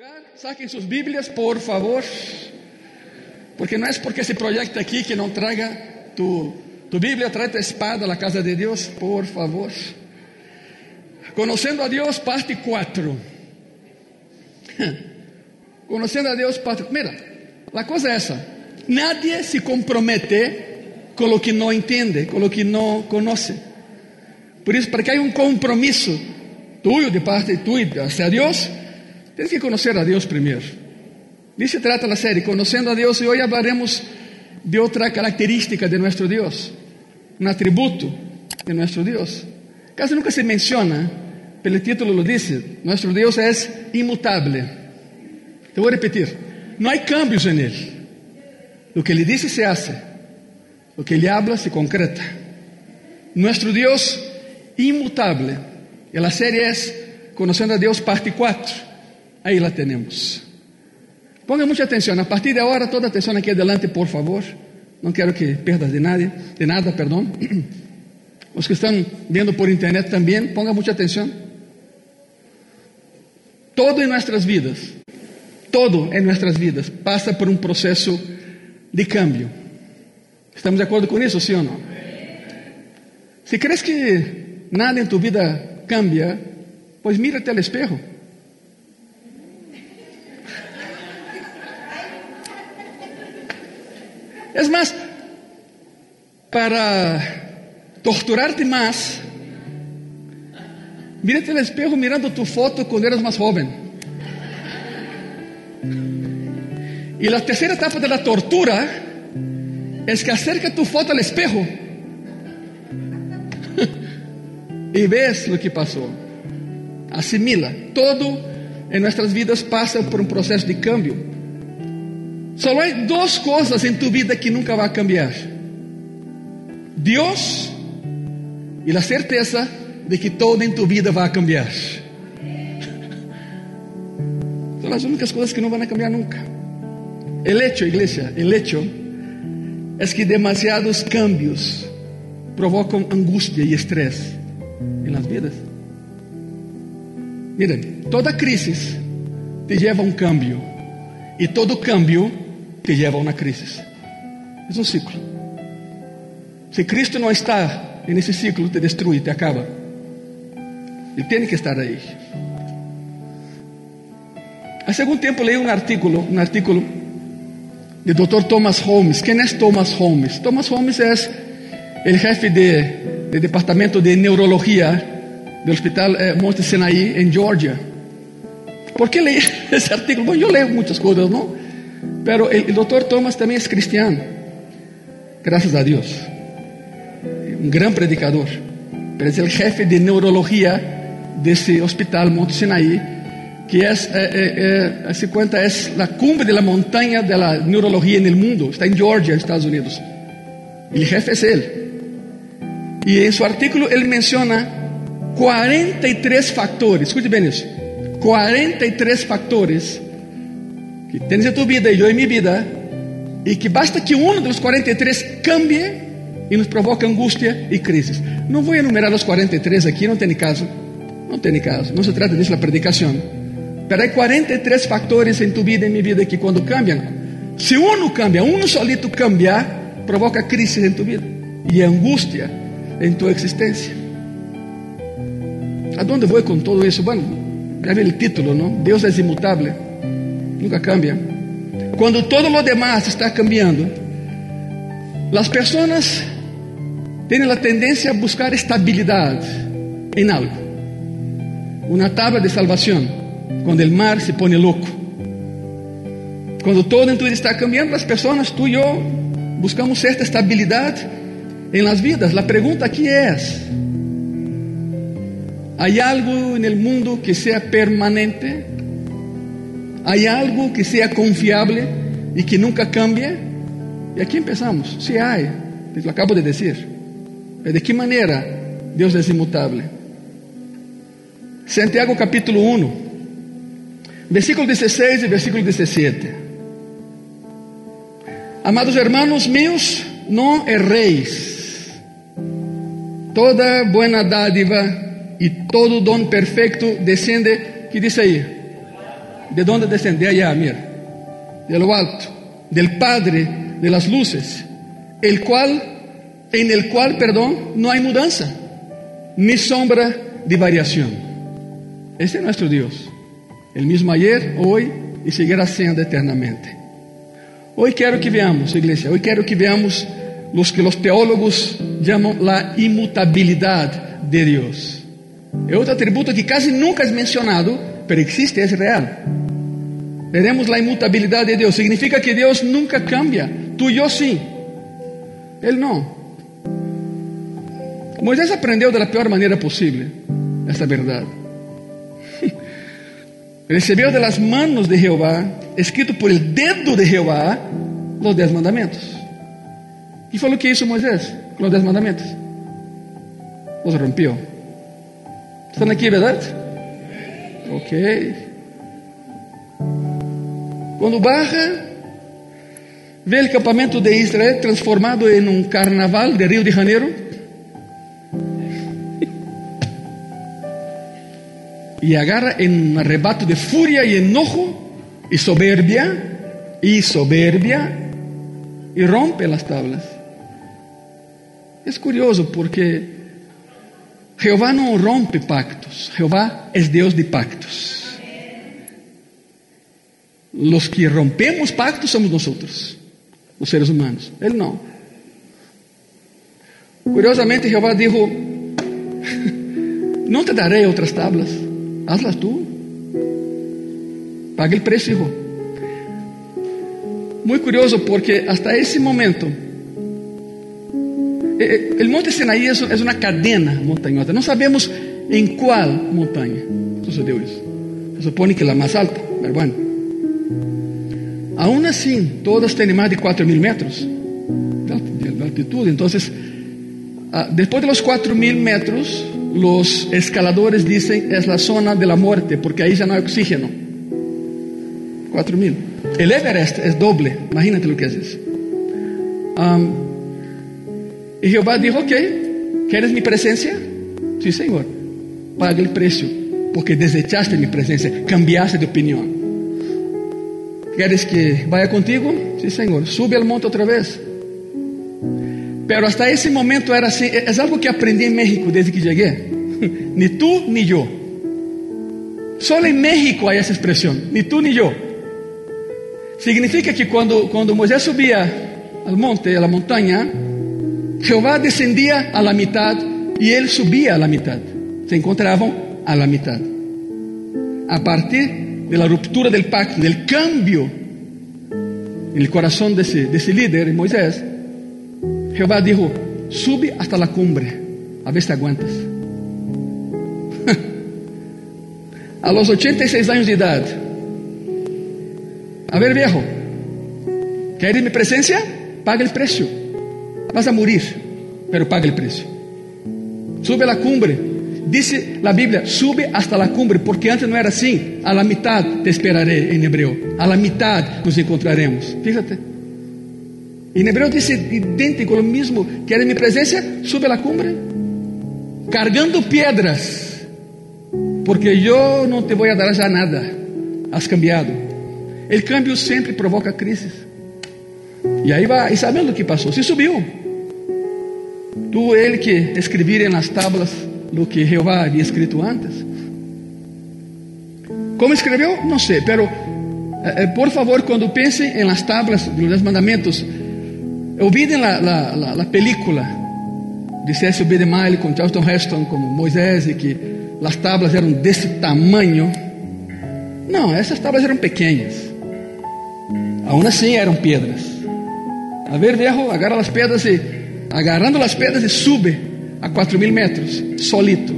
lugar, saquen sus Biblias, por favor. Porque no es porque se proyecta aquí que no traiga tu, tu Biblia, trae tu espada a la casa de Dios, por favor. Conociendo a Dios, parte 4. Conociendo a Dios, parte. Mira, la cosa es esa: nadie se compromete con lo que no entiende, con lo que no conoce. Por isso, para que haya un compromiso tuyo de parte tuya hacia Dios, tienes que conocer a Dios primero. De se trata la serie, Conociendo a Dios, y hoy hablaremos de otra característica de nuestro Dios, un atributo de nuestro Dios. Casi nunca se menciona, pero el título lo dice, nuestro Dios es inmutable. Te voy a repetir, no hay cambios en Él. Lo que Él dice se hace, lo que Él habla se concreta. Nuestro Dios inmutable. Y la serie es Conociendo a Dios, parte 4. Ahí la tenemos. Ponga mucha atención. A partir de ahora, toda atención aquí adelante, por favor. No quiero que perdas de, nadie, de nada, perdón. Los que están viendo por internet también, ponga mucha atención. Todo en nuestras vidas, todo en nuestras vidas pasa por un proceso de cambio. ¿Estamos de acuerdo con eso, sí o no? Si crees que nada en tu vida cambia, pues mírate al espejo. Es más, para torturarte más, mírate al espejo mirando tu foto cuando eras más joven. Y la tercera etapa de la tortura es que acerca tu foto al espejo y ves lo que pasó. Asimila. Todo en nuestras vidas pasa por un proceso de cambio. Solo hay dos cosas en tu vida que nunca va a cambiar. Dios y la certeza de que todo en tu vida va a cambiar. Son las únicas cosas que van a cambiar nunca. El hecho, iglesia, el hecho es que demasiados cambios provocan angustia y estrés en las vidas. Miren, toda crisis te lleva a un cambio y todo cambio te lleva a una crisis. Es un ciclo. Si Cristo no está en ese ciclo, te destruye, te acaba. Él tiene que estar ahí. Hace algún tiempo leí un artículo, un artículo del doctor Thomas Holmes. ¿Quién es Thomas Holmes? Thomas Holmes es el jefe de, departamento de neurología del hospital eh, Monte Sinai en Georgia. ¿Por qué leí ese artículo? Bueno, yo leo muchas cosas, ¿no? Pero el, doctor Thomas también es cristiano. Gracias a Dios. Un gran predicador. Pero es el jefe de neurología de ese hospital Monte Sinai que es, eh, eh, eh, se cuenta, es la cumbre de la montaña de la neurología en el mundo. Está en Georgia, Estados Unidos. El jefe es él. Y en su artículo él menciona 43 factores. Escute bien eso. 43 factores que en tu vida y yo en mi vida. Y que basta que uno de los 43 cambie y nos provoca angustia y crisis. No voy a enumerar los 43 aquí, no tiene caso. No tiene caso. No se trata eso la predicación. Pero hay 43 factores en tu vida y en mi vida que cuando cambian, si uno cambia, uno solito cambia, provoca crisis en tu vida y angustia en tu existencia. ¿A dónde voy con todo eso? Bueno, ya ve título, ¿no? Dios es inmutable, nunca cambia. Cuando todo lo demás está cambiando, las personas tienen la tendencia a buscar estabilidad en algo, una tabla de salvación. Cuando el mar se pone loco. Cuando todo tu vida está cambiando, las personas, tú y yo, buscamos cierta estabilidad en las vidas. La pregunta aquí es, ¿hay algo el mundo que sea permanente? ¿Hay algo que sea confiable y que nunca cambie? Y aquí empezamos. Sí hay, lo acabo de decir. ¿De qué manera Dios es inmutable? Santiago capítulo 1. Versículo 16 y versículo 17. Amados hermanos míos, no erréis. Toda buena dádiva y todo don perfecto desciende, ¿qué dice ahí? ¿De dónde descende? Allá, mira, de lo alto, del Padre de las luces, el cual, en el cual, perdón, no hay mudanza, ni sombra de variación. Este es nuestro Dios, el mismo ayer, hoy y seguirá siendo eternamente. Hoy quiero que veamos, iglesia, hoy quiero que veamos los que los teólogos llaman la inmutabilidad de Dios. Es otro atributo que casi nunca es mencionado, pero existe, es real. Veremos la inmutabilidad de Dios. Significa que Dios nunca cambia. Tú y yo sí. Él no. Moisés aprendió de la peor manera posible esta verdad. Recibió de las manos de Jehová, escrito por el dedo de Jehová, los diez mandamientos. ¿Y fue lo que hizo Moisés con los diez mandamientos? Los rompió. ¿Están aquí, verdad? Ok. Quando baja, vê o campamento de Israel transformado em um carnaval de Rio de Janeiro. E agarra em um arrebato de fúria e enojo e soberbia, e soberbia, e rompe as tablas. É curioso porque Jeová não rompe pactos, Jeová é Deus de pactos. Los que rompemos pactos somos nosotros, los seres humanos. Él no. Curiosamente, Jehová dijo: No te daré otras tablas, hazlas tú. Paga el precio, hijo. Muy curioso porque hasta ese momento, el monte Sinaí es una cadena montañosa. No sabemos en cuál montaña sucedió eso. Se supone que la más alta, pero bueno. Aún assim, todas têm mais de 4 mil metros de altitude. Então, ah, depois de los 4 mil metros, os escaladores dizem é a zona de la muerte, porque aí já não há oxígeno. 4 mil. El Everest é doble. Imagínate lo que isso. Um, e Jeová disse: Ok, queres mi presencia? Sí, Senhor. Paga o preço, porque desechaste mi presencia, cambiaste de opinião. ¿Quieres que vaya contigo? Sí, Señor. Sube al monte otra vez. Pero hasta ese momento era así. Es algo que aprendí en México desde que llegué. ni tú ni yo. Solo en México hay esa expresión. Ni tú ni yo. Significa que cuando, cuando Moisés subía al monte, a la montaña, Jehová descendía a la mitad y él subía a la mitad. Se encontraban a la mitad. A partir de la ruptura del pacto, del cambio en el corazón de ese, de líder, Moisés, Jehová dijo, sube hasta la cumbre, a ver si aguantas. a los 86 años de edad, a ver viejo, ¿quieres mi presencia? Paga el precio. Vas a morir, pero paga el precio. Sube a la cumbre, Dice la Biblia, sube hasta la cumbre, porque antes no era así. A la mitad te esperaré en hebreo. A la mitad nos encontraremos. Fíjate. En hebreo dice idéntico, lo mismo. ¿Quieres mi presencia? Sube a la cumbre. Cargando piedras. Porque yo no te voy a dar ya nada. Has cambiado. El cambio siempre provoca crisis. Y ahí va, y sabes lo que pasó. Se subió. Tuvo él que escribir en las tablas lo que Jehová había escrito antes. ¿Cómo escribió? No sé, pero eh, eh, por favor, cuando piensen en las tablas de los mandamientos, olviden la, la, la, la película de C.S. B. DeMille con Charlton Heston como Moisés y que las tablas eran de ese tamaño. No, esas tablas eran pequeñas. Aún así eran piedras. A ver, viejo, agarra las piedras y agarrando las piedras y sube a 4 mil metros, solito,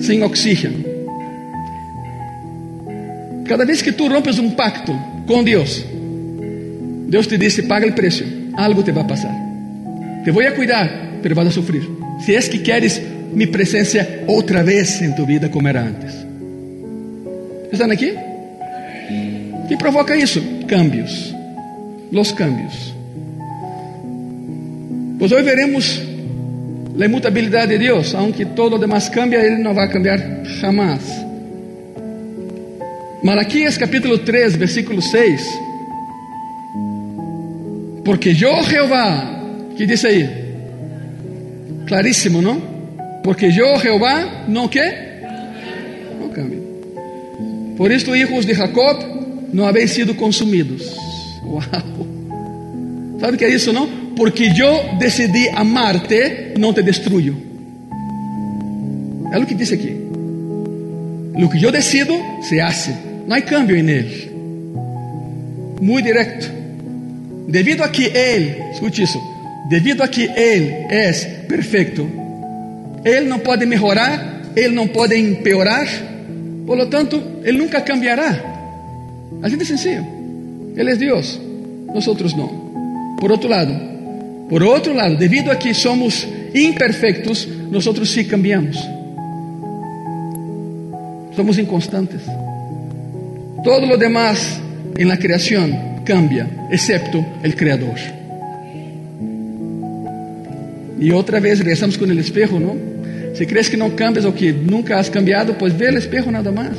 sem oxígeno. Cada vez que tu rompes um pacto com Deus, Deus te diz: paga o preço, algo te vai passar. Te vou a cuidar, pero vas a sofrer. Se es que queres mi presença outra vez em tu vida como era antes. Estão aqui? que provoca isso? Cambios. Los cambios. Hoje veremos la inmutabilidad de Dios, aunque todo lo demás cambia, Él no va a cambiar jamás. Malaquías capítulo 3, versículo 6. Porque yo Jehová, que dice ahí? Clarísimo, ¿no? Porque yo Jehová, ¿no qué? No cambio. Por esto, hijos de Jacob, no habéis sido consumidos. Wow. ¿Sabe qué es eso, no? Porque yo decidí amarte, no te destruyo. Es lo que dice aquí. Lo que yo decido, se hace. No hay cambio en Él. Muy directo. Debido a que Él, escute eso, debido a que Él es perfecto, Él no puede mejorar, Él no puede empeorar, por lo tanto, Él nunca cambiará. Así de sencillo. Él es Dios, nosotros no. Por otro lado, por otro lado, debido a que somos imperfectos, nosotros sí cambiamos. Somos inconstantes. Todo lo demás en la creación cambia, excepto el creador. Y otra vez regresamos con el espejo, ¿no? Si crees que no cambias o que nunca has cambiado, pues ve el espejo nada más.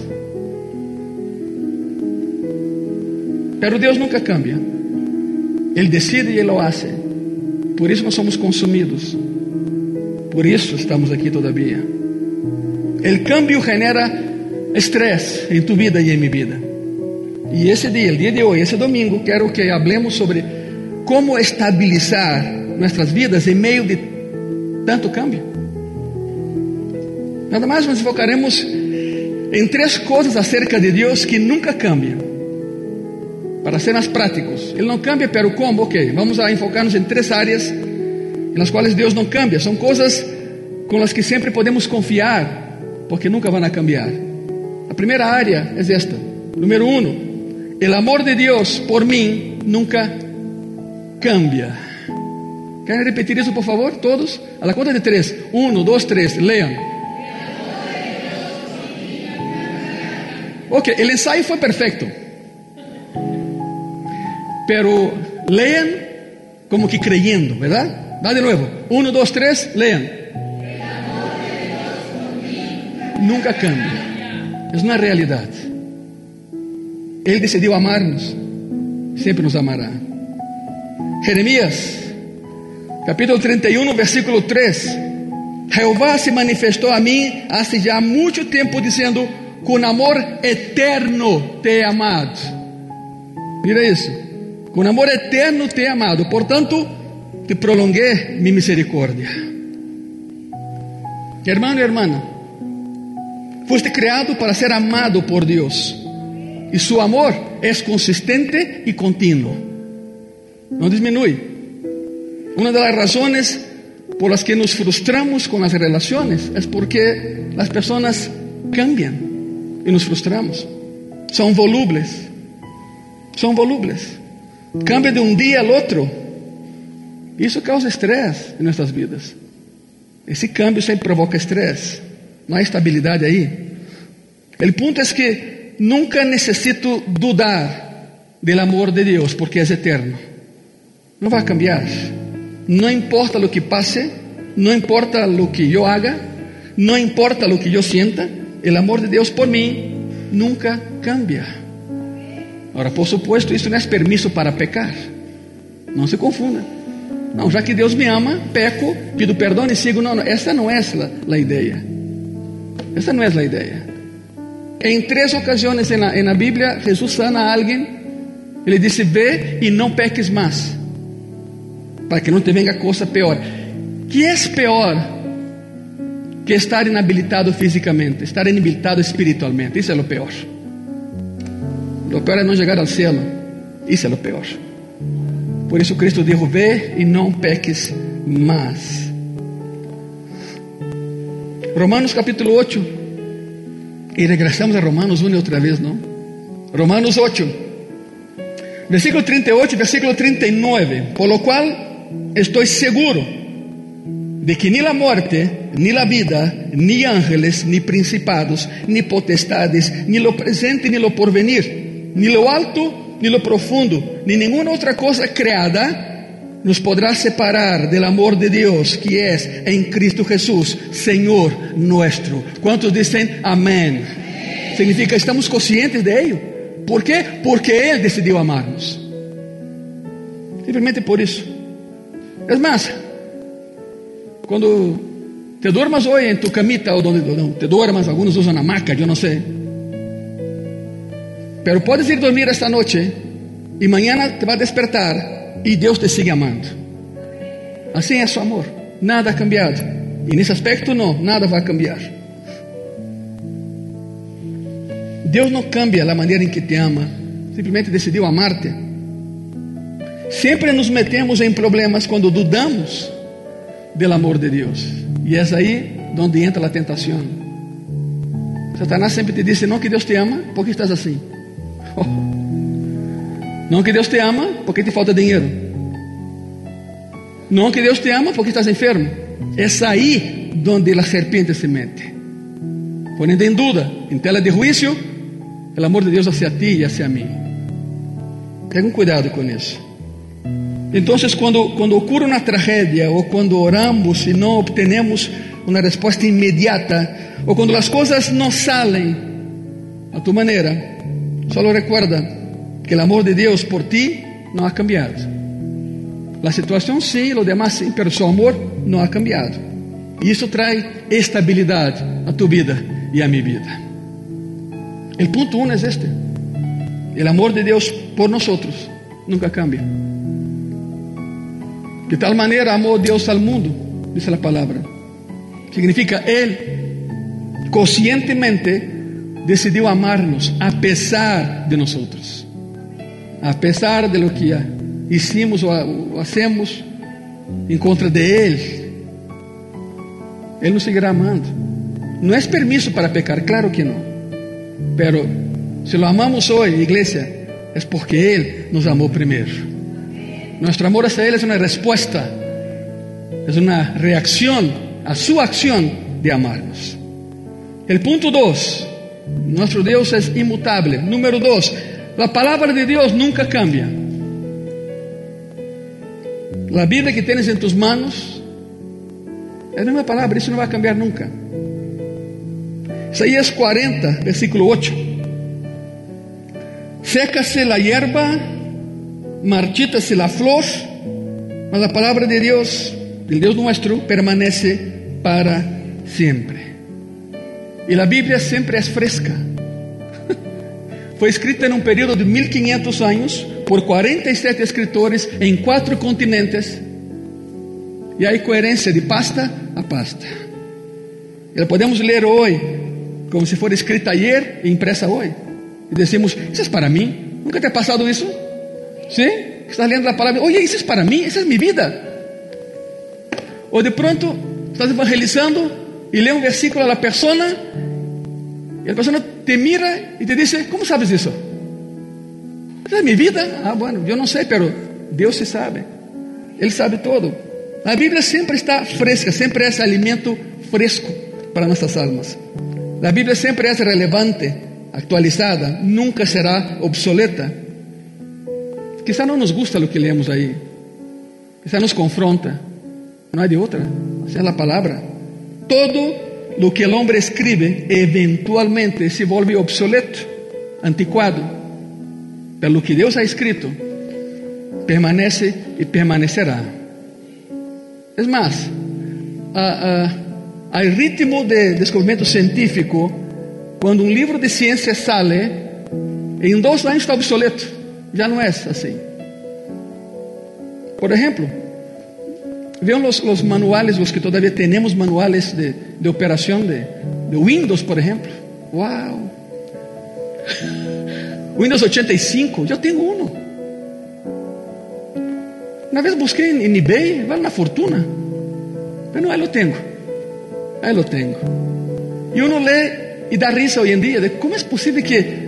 Pero Dios nunca cambia. Él decide y Él lo hace. Por eso no somos consumidos. Por eso estamos aquí todavía. El cambio genera estrés en tu vida y en mi vida. E esse dia, o dia de hoje, esse domingo, quero que hablemos sobre como estabilizar nossas vidas em meio de tanto cambio. Nada mais nos focaremos em três coisas acerca de Deus que nunca cambiam. Para ser mais práticos, Ele não cambia, pero como? Ok, vamos a enfocar-nos em três áreas nas quais Deus não cambia. São coisas com as que sempre podemos confiar, porque nunca vão cambiar. A primeira área é esta. Número um, El amor de Dios por mí nunca cambia. ¿Quieren repetir eso, por favor? Todos. A la cuenta de tres. Uno, dos, tres. Lean. Ok, el ensayo fue perfecto. Pero lean como que creyendo, ¿verdad? Va de nuevo. Uno, dos, tres. Lean. Nunca cambia. Es una realidad. Ele decidiu amar-nos, sempre nos amará. Jeremias, capítulo 31, versículo 3. Jeová se manifestou a mim há já muito tempo, dizendo: Com amor eterno te he amado. Mira isso. Com amor eterno te he amado. Portanto, te prolonguei mi misericórdia. Hermano e hermana, foste criado para ser amado por Deus. Y su amor es consistente y continuo. No disminuye. Una de las razones por las que nos frustramos con las relaciones es porque las personas cambian y nos frustramos. Son volubles. Son volubles. Cambia de un día al otro. Y eso causa estrés en nuestras vidas. Ese cambio siempre provoca estrés. No hay estabilidad ahí. El punto es que nunca necesito dudar del amor de Dios porque es eterno. No va a cambiar. No importa lo que pase, no importa lo que yo haga, no importa lo que yo sienta, el amor de Dios por mí nunca cambia. Ahora, por supuesto, esto no es permiso para pecar. No se confunda. No, ya que Dios me ama, peco, pido perdón y sigo. No, no, esa no es la, la idea. Esa no es la idea. Em três ocasiões na, Bíblia, Jesus sana a alguém. Ele disse: Ve e não peques mais, para que não te venga coisa pior. Que é pior que estar inabilitado fisicamente, estar inabilitado espiritualmente? Isso é o pior. O pior é não chegar ao céu. Isso é o pior. Por isso Cristo disse: Ve e não peques mais. Romanos capítulo 8. Y regresamos a Romanos 1 otra vez, ¿no? Romanos 8, versículo 38, versículo 39. Por lo cual estoy seguro de que ni la muerte, ni la vida, ni ángeles, ni principados, ni potestades, ni lo presente, ni lo porvenir, ni lo alto, ni lo profundo, ni ninguna otra cosa creada nos podrá separar del amor de Dios que es en Cristo Jesús, Señor nuestro. ¿Cuántos dicen amén? significa estamos conscientes de ello. ¿Por qué? Porque Él decidió amarnos. Simplemente por isso. Es más, quando te duermas hoje em tu camita, ou donde não, te duermas, alguns usam hamaca, eu não sei. Pero puedes ir dormir esta noite e mañana te vai despertar e Deus te sigue amando. Assim é su amor. Nada ha cambiado. E nesse aspecto não, nada vai cambiar. Deus não cambia a maneira em que te ama, simplesmente decidiu amar-te. Sempre nos metemos em problemas quando dudamos do amor de Deus. E é aí onde entra a tentação. Satanás sempre te diz: não que Deus te ama, por que estás assim? Não que Deus te ama, porque te falta dinheiro. Não que Deus te ama, porque estás enfermo. É aí onde a serpente se mete. Poniendo em dúvida, em tela de juízo, o amor de Deus hacia ti e hacia mim. Tenham cuidado com isso. Então, quando, quando ocorre uma tragédia, ou quando oramos e não obtenemos uma resposta imediata, ou quando as coisas não saem a tu maneira, só recuerda que o amor de Deus por ti não ha cambiado. A situação sim, o demás sim, pero seu amor não ha cambiado. E isso traz estabilidade a tu vida e a minha vida. O ponto um é este: o amor de Deus por nós nunca cambia. De tal maneira amou Deus ao mundo, diz a palavra. Significa Ele conscientemente decidiu amar-nos a pesar de nós, a pesar de lo que hicimos ou hacemos em contra de Ele. Ele nos seguirá amando. Não é permisso para pecar, claro que não. Pero se lo amamos hoje, igreja, é porque Ele nos amou primeiro. Nuestro amor hacia Él es una respuesta, es una reacción a su acción de amarnos. El punto dos, nuestro Dios es inmutable. Número dos, la palabra de Dios nunca cambia. La Biblia que tienes en tus manos es una palabra, eso no va a cambiar nunca. Isaías 40, versículo 8. Sécase la hierba marchita-se la flor, mas a palavra de Deus, del Deus nuestro, permanece para sempre. E a Bíblia sempre é fresca. Foi escrita em um período de 1500 anos por 47 escritores em quatro continentes. E há coerência de pasta a pasta. E podemos ler hoje como se for escrita ayer e impressa hoje. E decimos: Isso é para mim? Nunca te ha passado isso? ¿Sí? Estás lendo a palavra, oye, isso é para mim, essa é minha vida. Ou de pronto, estás evangelizando e lê um versículo a la persona e a pessoa te mira e te diz, como sabes isso? É minha vida? Ah, bueno, eu não sei, pero Deus se sabe. Ele sabe todo. A Bíblia sempre está fresca, sempre é alimento fresco para nossas almas. A Bíblia sempre é relevante, actualizada, nunca será obsoleta. Quizá não nos gusta o que lemos aí. Quizá nos confronta. Não há de outra. Essa é a palavra. Todo lo que o homem escribe eventualmente se volve obsoleto, antiquado. Pelo que Deus ha escrito, permanece e permanecerá. É mais, a, a, ao ritmo de descobrimento científico, quando um livro de ciência sale, em dois anos está obsoleto. Ya no es así. Por ejemplo, vean los, los manuales, los que todavía tenemos manuales de, de operación de, de Windows, por ejemplo. ¡Wow! Windows 85, yo tengo uno. Una vez busqué en, eBay, vale una fortuna. Pero ahí lo tengo. Ahí lo tengo. Y uno lee y da risa hoy en día de cómo es posible que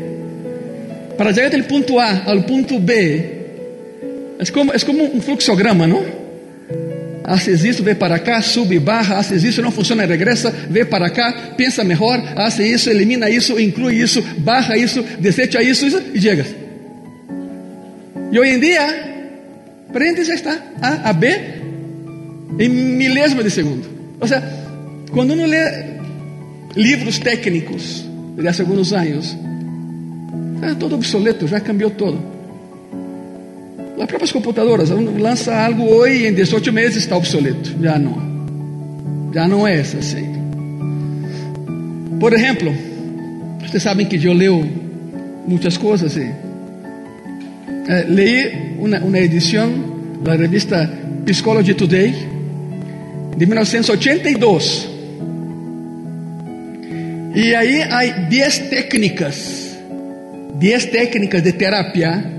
para llegar del punto A al punto B, es como, es como un fluxograma, ¿no? Haces esto, ve para acá, sube, baja, haces eso, no funciona, regresa, ve para acá, piensa mejor, hace eso, elimina eso, incluye eso, baja eso, desecha eso, eso y llegas. Y hoy en día, prende ya está, A a B, en milésimo de segundo. O sea, cuando uno lee livros técnicos desde hace algunos años, está todo obsoleto, ya cambió todo. Las propias computadoras, uno lanza algo hoy y en 18 meses está obsoleto. Ya no. Ya no es así. Por ejemplo, ustedes saben que yo leo muchas cosas. ¿sí? Eh, leí una, una edición la revista Psychology Today de 1982. Y ahí hay 10 técnicas, 10 técnicas de terapia.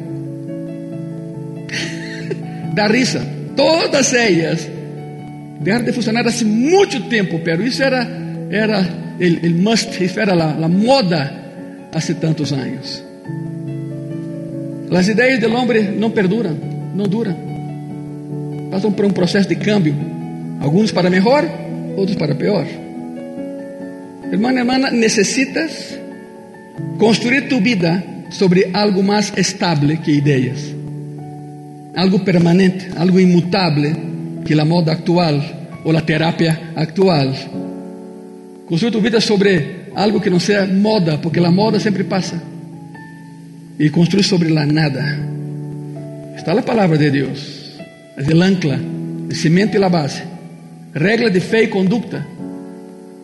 Da risa, todas ellas dejaron de funcionar hace mucho tiempo, pero eso era, era el must, eso era la, la moda hace tantos años. Las ideas del hombre no perduran, no duran. Pasan por un proceso de cambio. Algunos para mejor, otros para peor. Hermano, hermana, necesitas construir tu vida sobre algo más estable que ideas. Algo permanente, algo inmutable que la moda actual o la terapia actual. Construir tu vida sobre algo que no sea moda, porque la moda siempre pasa. Y construir sobre la nada. Está la palabra de Dios. Es el ancla, el cimiento y la base. Regla de fe y conducta.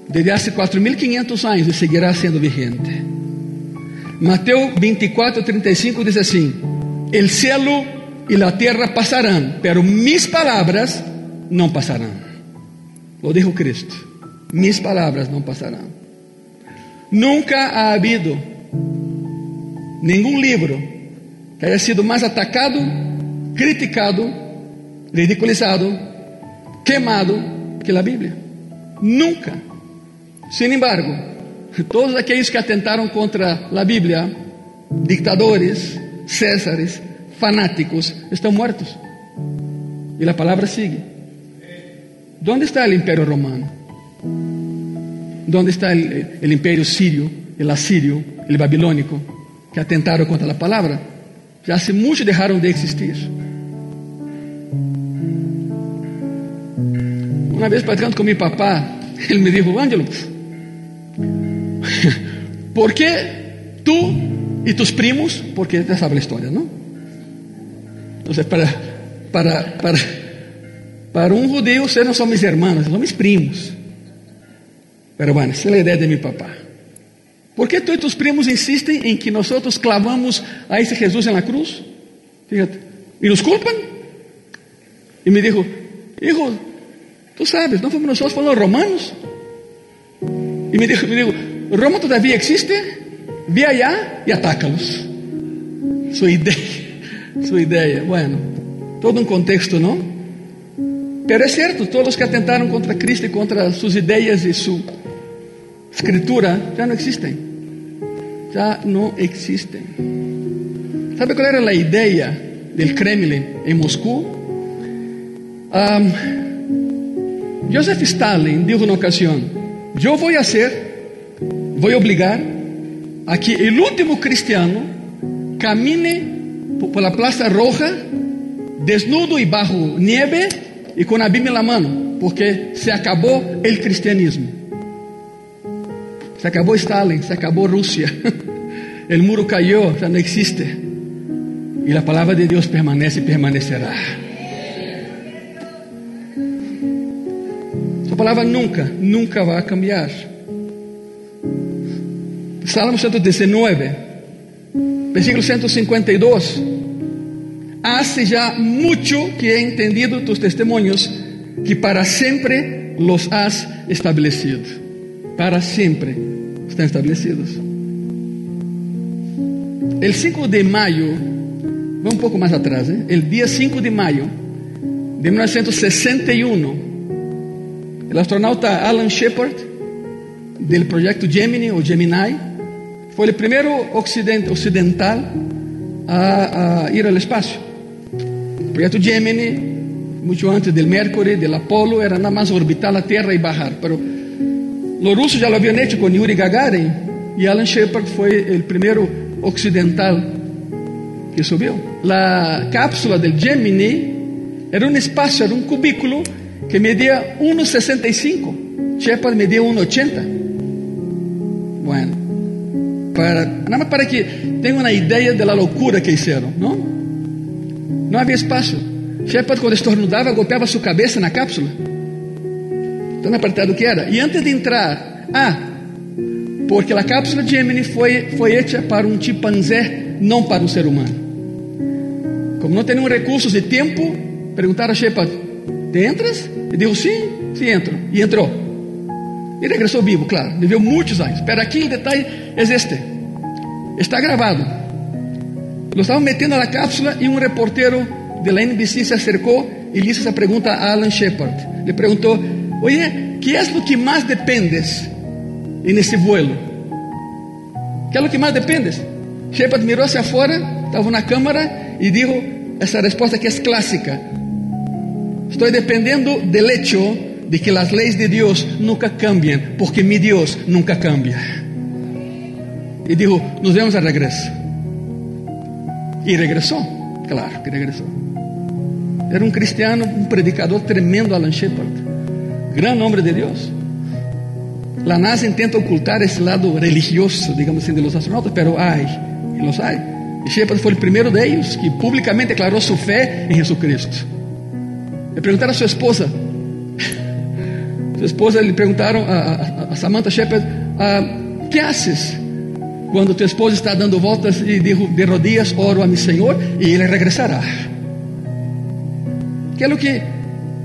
Desde hace 4.500 años y seguirá siendo vigente. Mateo 24, 35 dice así: El cielo y la tierra pasarán, pero mis palabras no pasarán. Lo dijo Cristo. Mis palabras no pasarán. Nunca ha habido ningún libro que haya sido más atacado, criticado, ridiculizado, quemado que la Biblia. Nunca. Sin embargo, todos aquellos que atentaron contra la Biblia, dictadores, césares, fanáticos, están muertos. Y la palabra sigue. ¿Dónde está el imperio romano? ¿Dónde está el, imperio sirio, el asirio, el babilónico, que atentaron contra la palabra? Ya hace mucho dejaron de existir. Una vez platicando con mi papá, él me dijo, Ángelo, ¿por qué tú y tus primos, porque ya sabe la historia, Entonces, para, para, para, para un judío, ustedes no son mis hermanos, son primos. Pero bueno, esa es la idea de mi papá. ¿Por qué tú y tus primos insisten en que nosotros clavamos a ese Jesús en la cruz? Fíjate. ¿Y nos culpan? Y me dijo, hijo, tú sabes, no fuimos nosotros, fueron los romanos. Y me dijo, me dijo, Roma todavía existe, ve allá y atácalos. Su idea, su idea. Bueno, todo un contexto, ¿no? Pero es cierto, todos que atentaron contra Cristo y contra sus ideas y su escritura ya no existen. Ya no existen. ¿Sabe cuál era la idea del Kremlin en Moscú? Um, Joseph Stalin dijo una ocasión, yo voy a hacer, voy a a que el último cristiano camine por la Plaza Roja desnudo y bajo nieve y con la Biblia en la mano, porque se acabó el cristianismo. Se acabó Stalin, se acabó Rusia. El muro cayó, ya no existe. Y la palabra de Dios permanece y permanecerá. Su palabra nunca, nunca va a cambiar. Salmo 119, versículo 152. Hace ya mucho que he entendido tus testimonios, que para siempre los has establecido. Para siempre están establecidos. El 5 de mayo, va un poco más atrás, ¿eh? el día 5 de mayo de 1961, el astronauta Alan Shepard, del proyecto Gemini o Gemini, fue el primero occident occidental a, a ir al espacio. El proyecto Gemini, mucho antes del Mercury, del Apolo, era nada más orbitar la Tierra y bajar. Pero los rusos ya lo habían hecho con Yuri Gagarin y Alan Shepard fue el primero occidental que subió. La cápsula del Gemini era un espacio, era un cubículo que medía 1,65. Shepard medía 1,80. Bueno, para, nada para que tengan una idea de la locura que hicieron, ¿no? No había espacio. Shepard, cuando estornudaba, golpeaba su cabeza en la cápsula. Tan apertado que era. Y antes de entrar, ah, porque a cápsula Gemini foi, foi hecha para um chimpanzé, não para um ser humano. Como não tinham recursos de tempo, perguntaram a Shepard: ¿Te entras? Ele disse: Sim, sim, entro. E entrou. E regressou vivo, claro. Viveu muitos anos. Pero aqui o detalhe é este: está gravado. Lo estavam metendo na cápsula e um reportero de la NBC se acercou e lhe fez a pergunta a Alan Shepard. Le perguntou: Oye, que é o que mais dependes nesse vuelo? Que é o que mais dependes? Shepard mirou hacia fora, estava na câmara e disse essa resposta que é clássica: Estou dependendo del hecho de que as leis de Deus nunca cambiam, porque mi Deus nunca cambia. E dijo: Nos vemos a regresso. E regressou, claro que regressou. Era um cristiano, um predicador tremendo, Alan Shepard, gran homem de Deus. La NASA intenta ocultar esse lado religioso, digamos assim, de los astronautas, pero hay, y los hay. E Shepard foi o primeiro de ellos que publicamente declarou sua fé em Jesucristo. Le perguntaram a sua esposa, esposa lhe perguntaram a, a, a Samantha Shepard, ah, que haces quando tua esposa está dando voltas e de, de rodillas oro a mi Senhor e ele regressará? Que é o que,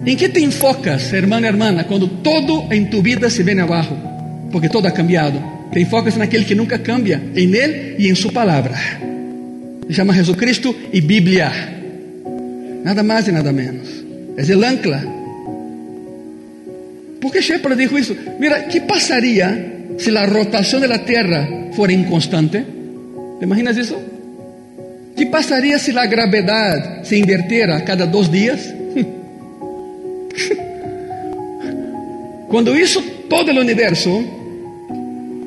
em que te enfocas, hermana e hermana, quando todo em tu vida se vem abaixo? Porque todo ha cambiado. Te enfocas naquele que nunca cambia, em Ele e em Sua palavra. Se chama Jesucristo e Bíblia. Nada mais e nada menos. É el ancla. Porque Shepard dijo isso? Mira, que passaria se a rotação da Terra for inconstante? ¿Te imaginas isso? Que passaria se a gravidade se invertera a cada dois dias? Quando hizo todo o universo,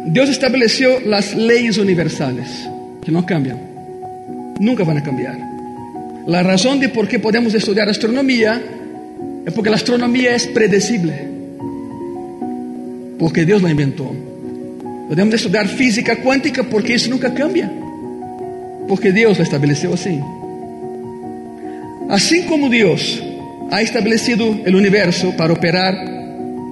Deus estabeleceu as leis universales que não cambiam, nunca vão a cambiar. A razão de por que podemos estudar astronomia é porque a astronomia é predecible, porque Deus la inventou. Podemos estudar física quântica porque isso nunca cambia, porque Deus la estabeleceu assim. Assim como Deus ha estabelecido o universo para operar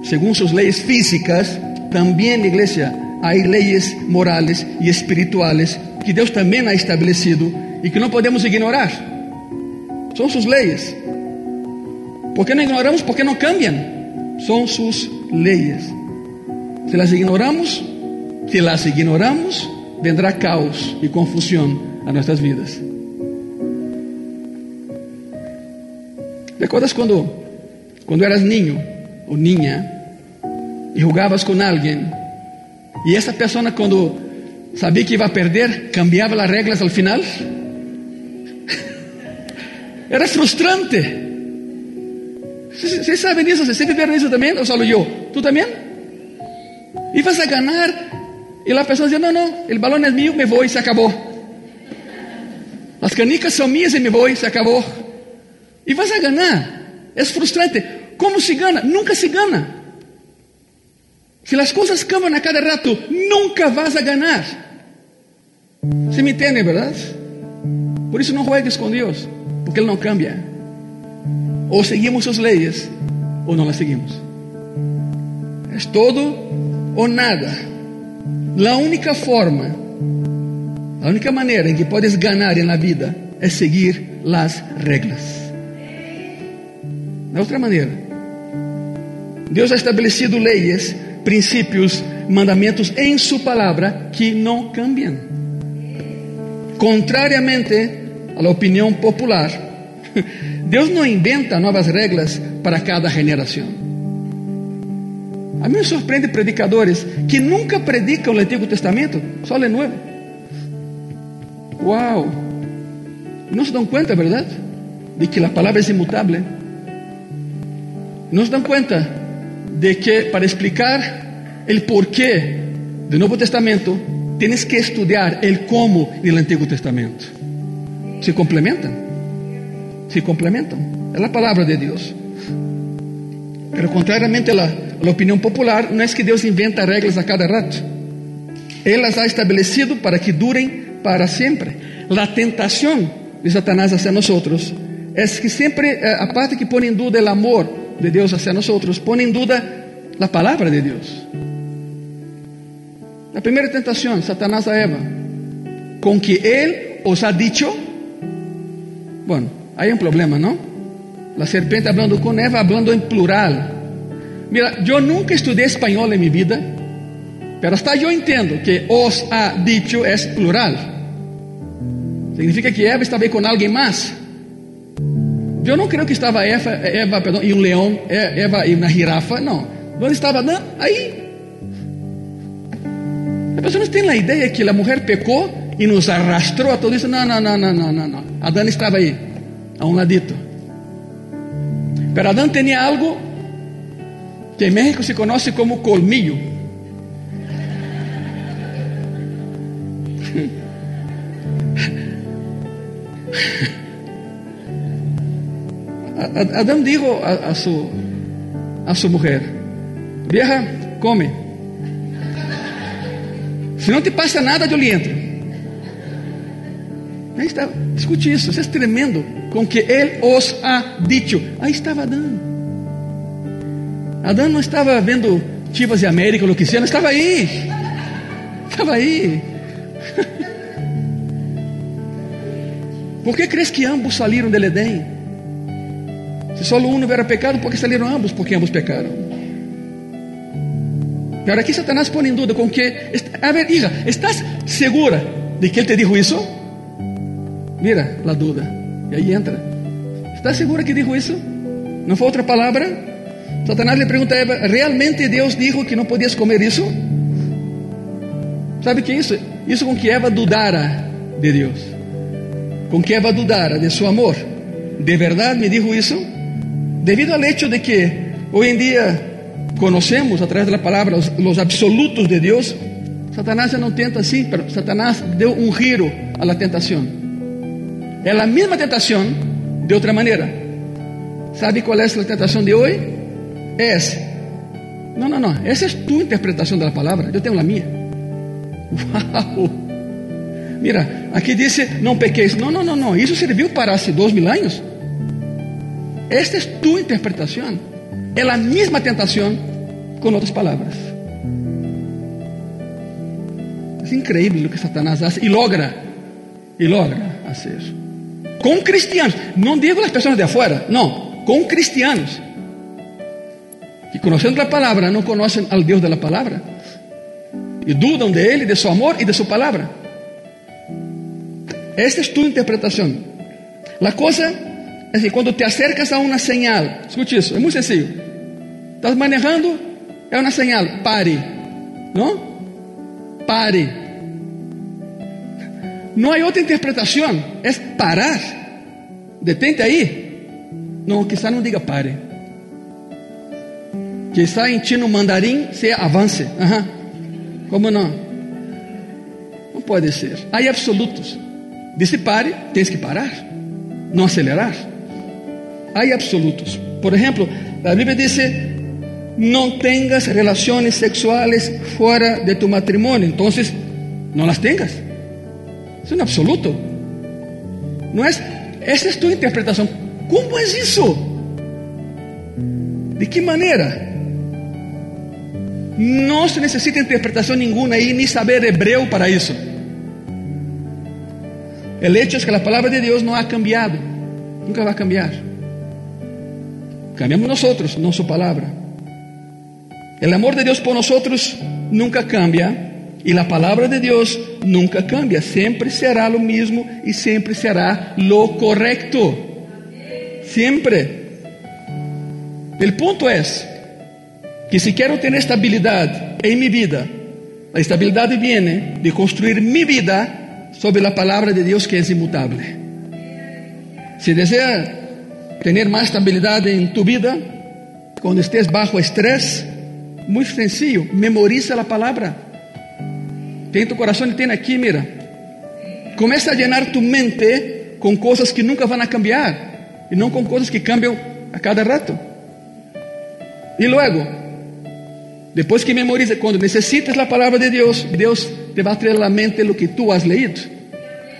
según sus leyes físicas, también, iglesia, hay leyes morales y espirituales que Dios también ha establecido y que no podemos ignorar. Son sus leyes. ¿Por qué no ignoramos? Porque no cambian. Son sus leyes. Si las ignoramos, si las ignoramos, vendrá caos y confusión a nuestras vidas. ¿Recuerdas cuando, cuando eras niño o niña y jugabas con alguien y esa persona cuando sabía que iba a perder cambiaba las reglas al final? Era frustrante. Vocês sabem disso? Vocês viveram isso também? Ou só eu? Tu também? Vas a ganhar e a pessoa dizia: Não, não, o balão é meu, me vou e se acabou. As canicas são minhas e me vou e se acabou. E vas a ganhar. É frustrante. Como se gana? Nunca se gana. Se as coisas cambiam a cada rato, nunca vas a ganhar. Se me entende, verdade? Por isso não juegues com Deus, porque Ele não cambia. Ou seguimos suas leis, ou não las seguimos. É todo ou nada. A única forma, a única maneira em que podes ganhar na vida é seguir as regras. Da outra maneira, Deus ha estabelecido leis, princípios, mandamentos em Sua palavra que não cambiam. Contrariamente à opinião popular, Deus não inventa novas regras para cada geração. A mim me surpreende predicadores que nunca predicam o Antigo Testamento, só o Novo. Uau! Não se dão conta, verdade? De que a palavra é imutável. Não se dão conta de que para explicar o porquê do Novo Testamento, tienes que estudar o como do Antigo Testamento. Se complementam? Se complementam. É a palavra de Deus. Pero contrariamente a la, a la opinião popular, não é que Deus inventa regras a cada rato. Él las ha establecido para que duren para siempre. La tentación de Satanás hacia nosotros es que siempre, eh, aparte que pone en duda el amor de Dios hacia nosotros, pone en duda la palabra de Dios. La primera tentación, Satanás a Eva, con que Él os ha dicho, bueno, hay un problema, ¿no? La serpiente hablando con Eva, hablando en plural. Mira, yo nunca estudié español en mi vida, pero hasta yo entiendo que os ha dicho es plural. Significa que Eva estaba ahí con alguien más. Yo no creo que estaba Eva, Eva perdón, y un león, Eva y una jirafa, no. ¿Dónde estaba Adán? Ahí. Las personas tienen la idea que la mujer pecó y nos arrastró a todo eso. No, no, no, no, no, no, no. Adán estaba a un ladito. Pero Adán tenía algo que en México se conoce como colmillo. Adán dijo a, a, su, a su mujer, vieja, come. Se não te passa nada, eu lhe entro. Aí está, escute isso, isso é tremendo. Com que ele os ha dicho. Aí estava Adão. Adão não estava vendo Chivas de América, o que seja, estava aí. Estava aí. Por que crees que ambos saíram del Edém? Se só um não era pecado, por que saíram ambos? Porque ambos pecaram. Agora aqui Satanás põe em dúvida com que. A ver, hija, ¿estás segura de que ele te dijo isso? Mira a dúvida. E aí entra. ¿Estás segura que dijo isso? Não foi outra palavra? Satanás lhe pergunta a Eva: ¿realmente Deus dijo que não podias comer isso? ¿Sabe que é isso? Isso com que Eva dudara de Deus con que Eva dudara de su amor, ¿de verdad me dijo eso? Debido al hecho de que hoy en día conocemos a través de la palabra los, los absolutos de Dios, Satanás ya no tenta así, pero Satanás dio un giro a la tentación. Es la misma tentación de otra manera. ¿Sabe cuál es la tentación de hoy? Es, no, no, no, esa es tu interpretación de la palabra, yo tengo la mía. ¡Wow! Mira, aqui disse: não pequeis. Não, não, não, não. Isso serviu para hace dois mil anos. Esta é tu interpretação. É a mesma tentação, com outras palavras. É incrível o que Satanás faz e logra. E logra fazer. Com cristianos. Não digo as pessoas de afuera. Não. Com cristianos. Que conhecendo a palavra, não conhecem ao Deus da palavra. E dudam de Ele, de seu amor e de sua palavra. Esta es tu interpretación. La cosa es que cuando te acercas a una señal, escute eso, es muy sencillo. Estás manejando, es una señal, pare, ¿no? Pare. No hay otra interpretación, es parar. Detente ahí. No, quizá no diga pare. Quizá en chino mandarín sea avance. Ajá. ¿Cómo no? No puede ser. Hay absolutos. Disse pare, tens que parar, não acelerar. Há absolutos. Por exemplo, a Bíblia diz: não tengas relações sexuais fora de tu matrimônio. Então, não las tengas. É um absoluto. Não é? Essa é a tua interpretação. Como é isso? De que maneira? Não se necessita interpretação nenhuma aí, nem saber hebreu para isso. El hecho es que la palabra de Dios no ha cambiado, nunca va a cambiar. Cambiamos nosotros, no su palabra. El amor de Dios por nosotros nunca cambia y la palabra de Dios nunca cambia. Siempre será lo mismo y siempre será lo correcto. Siempre. El punto es que si quiero tener estabilidad en mi vida, la estabilidad viene de construir mi vida sobre la palabra de Dios que es inmutable. Si desea tener más estabilidad en tu vida, cuando estés bajo estrés, muy sencillo, memoriza la palabra. Tem tu corazón y tiene aquí, mira. Comienza a llenar tu mente con cosas que nunca van a cambiar y no con cosas que cambian a cada rato. Y luego, después que memoriza, cuando necesites la palabra de Dios, Dios te va a traer a la mente lo que tú has leído.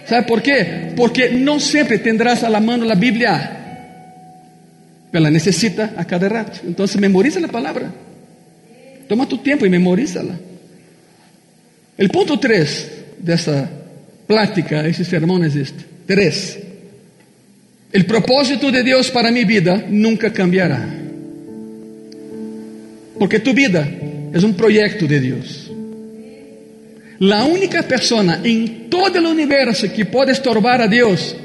¿Sabe por qué? Porque no siempre tendrás a la mano la Biblia, pero la necesita a cada rato. Entonces memoriza la palabra. Toma tu tiempo y memorízala. El punto 3 de esta plática, ese sermón es este. 3. El propósito de Dios para mi vida nunca cambiará. Porque tu vida es un proyecto de Dios. La única persona en todo el universo que puede estorbar a Dios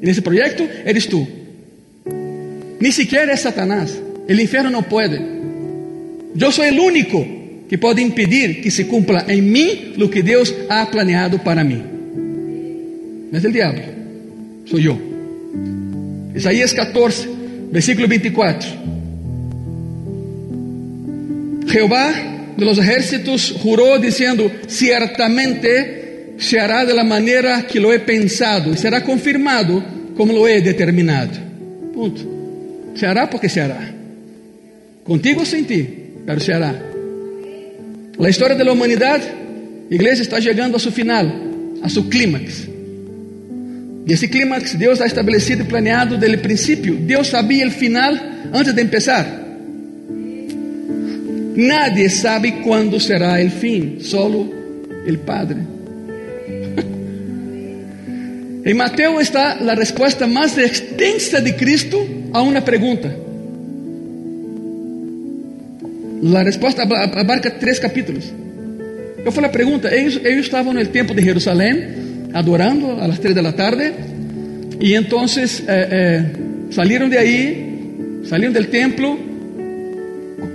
en ese proyecto eres tú. Ni siquiera es Satanás. El infierno no puede. Yo soy el único que puede impedir que se cumpla en mí lo que Dios ha planeado para mí. No es el diablo, soy yo. Isaías 14, versículo 24. Jehová de los ejércitos juró diciendo, ciertamente se hará de la manera que lo he pensado y será confirmado como lo he determinado. Punto. Se hará porque se hará. Contigo o sin ti, pero se hará. La historia de la humanidad, iglesia, está llegando a su final, a su clímax. E esse clímax Deus ha estabelecido e planeado desde o princípio. Deus sabia o final antes de empezar. Nadie sabe quando será o fim, solo o Padre. Em Mateus está a resposta mais extensa de Cristo a uma pergunta. A resposta abarca três capítulos. Eu falei a pergunta: eles, eles estavam no templo de Jerusalém adorando a las 3 de la tarde y entonces eh, eh, salieron de ahí, salieron del templo,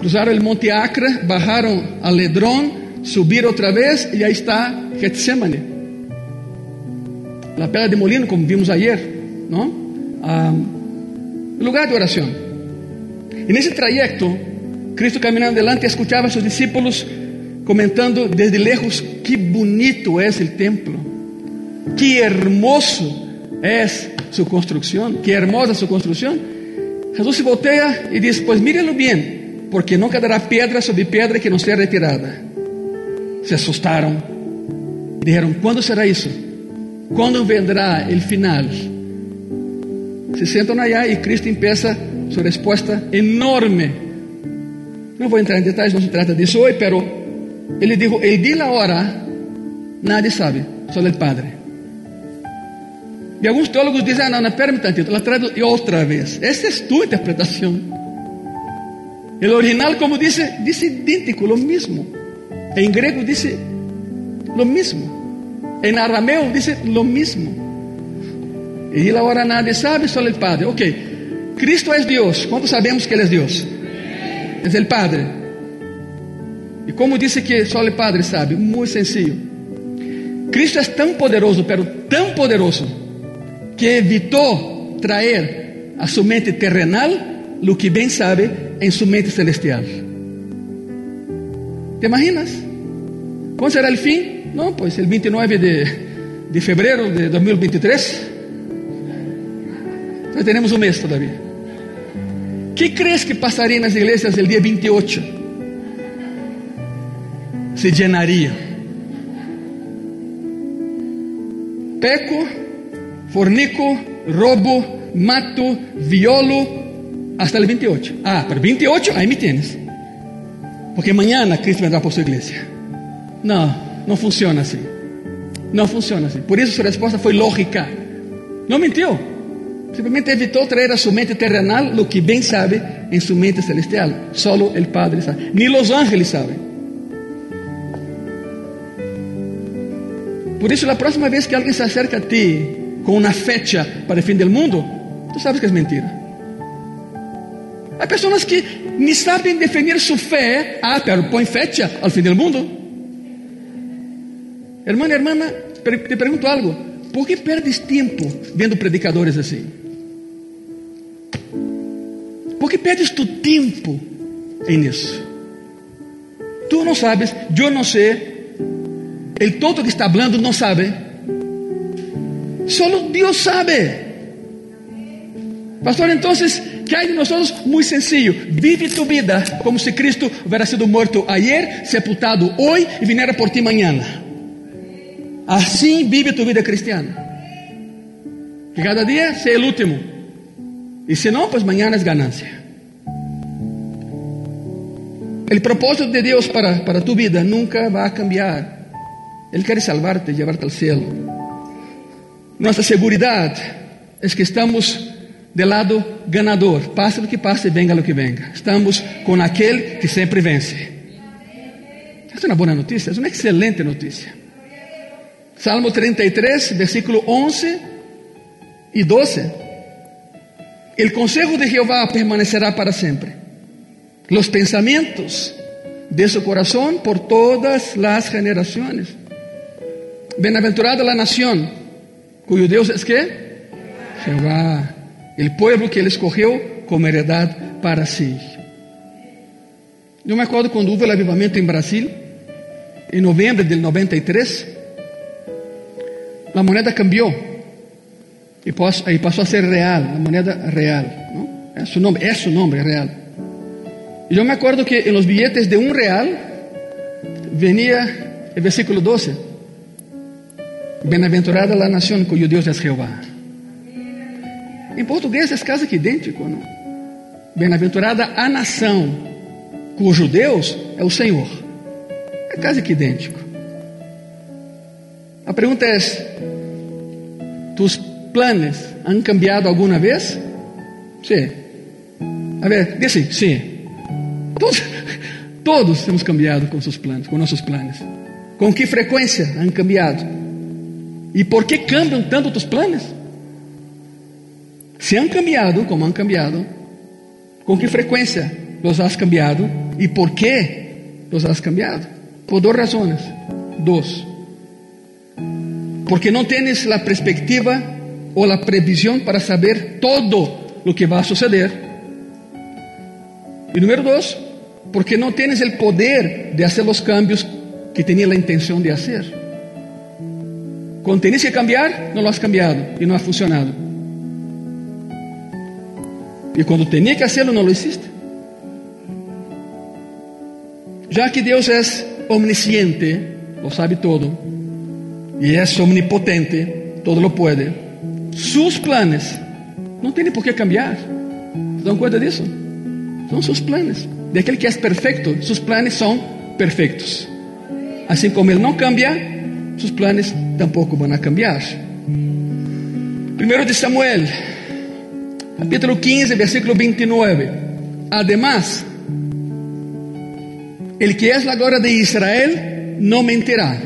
cruzaron el monte Acra, bajaron al Ledrón, subieron otra vez y ahí está Getsemane, la pedra de molino como vimos ayer, ¿no? Lugar de oración. En ese trayecto, Cristo caminando adelante escuchaba a sus discípulos comentando desde lejos, qué bonito es el templo que hermoso es su construcción, qué hermosa su construcción. Jesús se voltea y dice, pues mírenlo bien, porque no quedará piedra sobre piedra que no sea retirada. Se asustaron. Dijeron, ¿cuándo será eso? ¿Cuándo vendrá el final? Se sentan allá y Cristo empieza su respuesta enorme. No voy a entrar en detalles, no se trata de eso hoy, pero Él le dijo, el día la hora, nadie sabe, solo el Padre. E alguns teólogos dizem: ah, não, não, espera um tantito, ela traz outra vez. Essa é tua interpretação. O original, como disse, disse idêntico, lo mesmo. Em grego disse lo mesmo. Em arameu disse lo mesmo. E agora nadie sabe, só o Padre. Ok, Cristo é Deus. Quanto sabemos que Ele é Deus? É o Padre. E como disse que só o Padre sabe? Muito sencillo. Cristo é tão poderoso, pero tão poderoso que evitou traer a su mente terrenal lo que bem sabe em sua mente celestial. ¿Te imaginas? ¿Cuándo será el fin? No, pues el 29 de, de febrero de 2023. Ya tenemos un mes todavía. ¿Qué crees que pasaría en las iglesias el día 28? Se llenaría. Peco fornico, robo, mato, violo, hasta el 28. Ah, pero 28, ahí me tienes. Porque mañana Cristo vendrá por su iglesia. No, no funciona así. No funciona así. Por eso su respuesta fue lógica. No mintió. Simplesmente evitou traer a su mente terrenal lo que bem sabe en su mente celestial. Solo el Padre sabe. Ni los ángeles saben. Por isso, a próxima vez que alguém se acerca a ti com uma fecha para o fim do mundo, tu sabes que é mentira. Há pessoas que nem sabem definir sua fé. Ah, pero põe fecha ao fim do mundo. Irmã, irmã, te pergunto algo. Por que perdes tempo vendo predicadores assim? Por que perdes tu tempo em isso? Tu não sabes, eu não sei. El todo que está hablando não sabe. Solo Dios sabe. Pastor, entonces, ¿qué de nosotros? Muy sencillo. Vive tu vida como si Cristo hubiera sido muerto ayer, sepultado hoy y viniera por ti mañana. Así vive tu vida cristiana. Que cada día sea el último. Y si no, pues mañana es ganancia. El propósito de Dios para, para tu vida nunca va a cambiar. Él quiere salvarte, llevarte al cielo. Nuestra seguridad es que estamos del lado ganador. Pase lo que pase, venga lo que venga. Estamos con aquel que siempre vence. Es una buena noticia, es una excelente noticia. Salmo 33, versículo 11 y 12. El consejo de Jehová permanecerá para siempre. Los pensamientos de su corazón por todas las generaciones. Bienaventurada la nación cuyo Dios es que Jehová, el pueblo que él escogió como heredad para sí. Yo me acuerdo cuando hubo el avivamiento en Brasil, en noviembre del 93, la moneda cambió y pasó, a ser real, la moneda real. Es, su nombre, es su nombre real. Y yo me acuerdo que en los billetes de un real venía el versículo 12. Bienaventurada la nación cuyo Dios es Jehová. Em português é quase que idêntico, não? Bem-aventurada a nação cujo Deus é o Senhor. É quase que idêntico. A pergunta é: tus planos han cambiado alguma vez? Sim. A ver, diz sim. Sim. Todos, todos temos cambiado com seus planos, com nossos planos. Com que frequência han cambiado? E por que cambiam tanto tus planos? Se han cambiado, como han cambiado, com que frequência los has cambiado e por que los has cambiado? Por duas razões. Dos. Porque não tienes a perspectiva ou a previsão para saber todo o que vai a suceder. E número dois, porque não tienes o poder de fazer os cambios que tinha a intenção de fazer. Quando tienes que cambiar, não lo has cambiado e não ha funcionado. E quando tinha que hacerlo, não lo hiciste. Já que Deus é omnisciente, lo sabe todo, e é omnipotente, todo lo puede, sus planes não tem por que cambiar. ¿Se dan cuenta disso? São seus planes. De aquele que é perfeito, seus planes são perfeitos. Assim como Ele não cambia, seus planes tampouco vão a cambiar. Primeiro de Samuel, capítulo 15, versículo 29. Además, el que es la gloria de Israel no mentirá,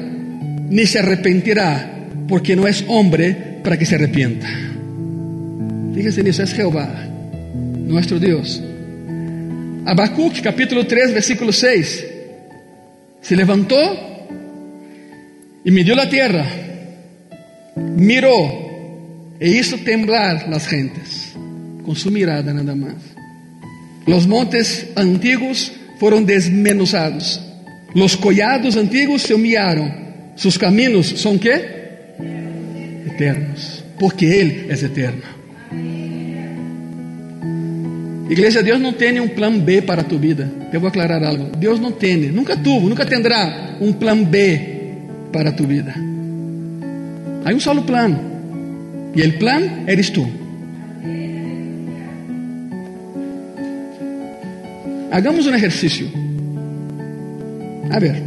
ni se arrepentirá, porque no es hombre para que se arrepienta. Fíjense en eso, es Jehová, nuestro Dios. Habacuc, capítulo 3, versículo 6. Se levantó y midió la tierra, miró e hizo temblar las gentes con su mirada nada más. Los montes antiguos fueron desmenuzados, los collados antiguos se humillaron, sus caminos son qué? Eternos, porque Él es eterno. Iglesia, Deus não tem um plano B para tu vida. Eu vou aclarar algo. Deus não tem, nunca tuvo, nunca tendrá um plano B para tu vida. Há um solo plano. E o plano eres tu. Hagamos um exercício. A ver.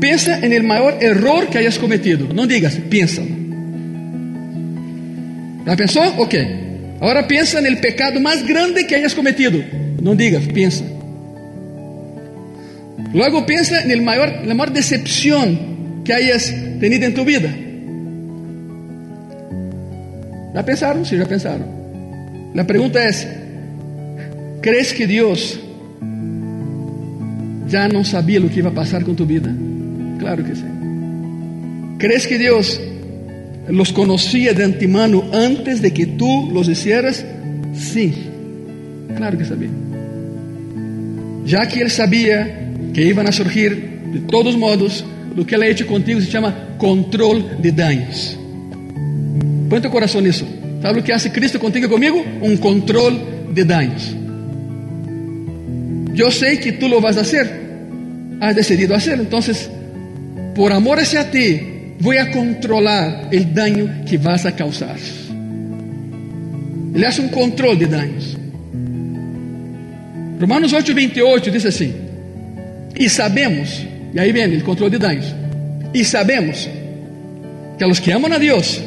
Pensa en el maior error que hayas cometido. Não digas, pensa. ¿Ya pensou? Ok. Agora pensa en el pecado mais grande que hayas cometido. Não digas, pensa. Luego pensa en el maior, la maior decepção que hayas tenido en tu vida. ¿Ya pensaron? Sí, ya pensaron. La pregunta es, ¿crees que Dios ya no sabía lo que iba a pasar con tu vida? Claro que sí. ¿Crees que Dios los conocía de antemano antes de que tú los hicieras? Sí, claro que sabía. Ya que Él sabía que iban a surgir de todos modos, lo que Él ha hecho contigo se llama control de daños. Põe teu coração nisso. Sabe o que hace Cristo contigo e comigo? Um control de daños. Eu sei que tu lo vas a hacer. Has decidido hacerlo. Entonces, por amor hacia ti, voy a controlar el daño que vas a causar. Ele hace um controle de danos. Romanos 8, 28 diz assim: E sabemos, e aí vem o controle de danos, e sabemos que a los que amam a Deus,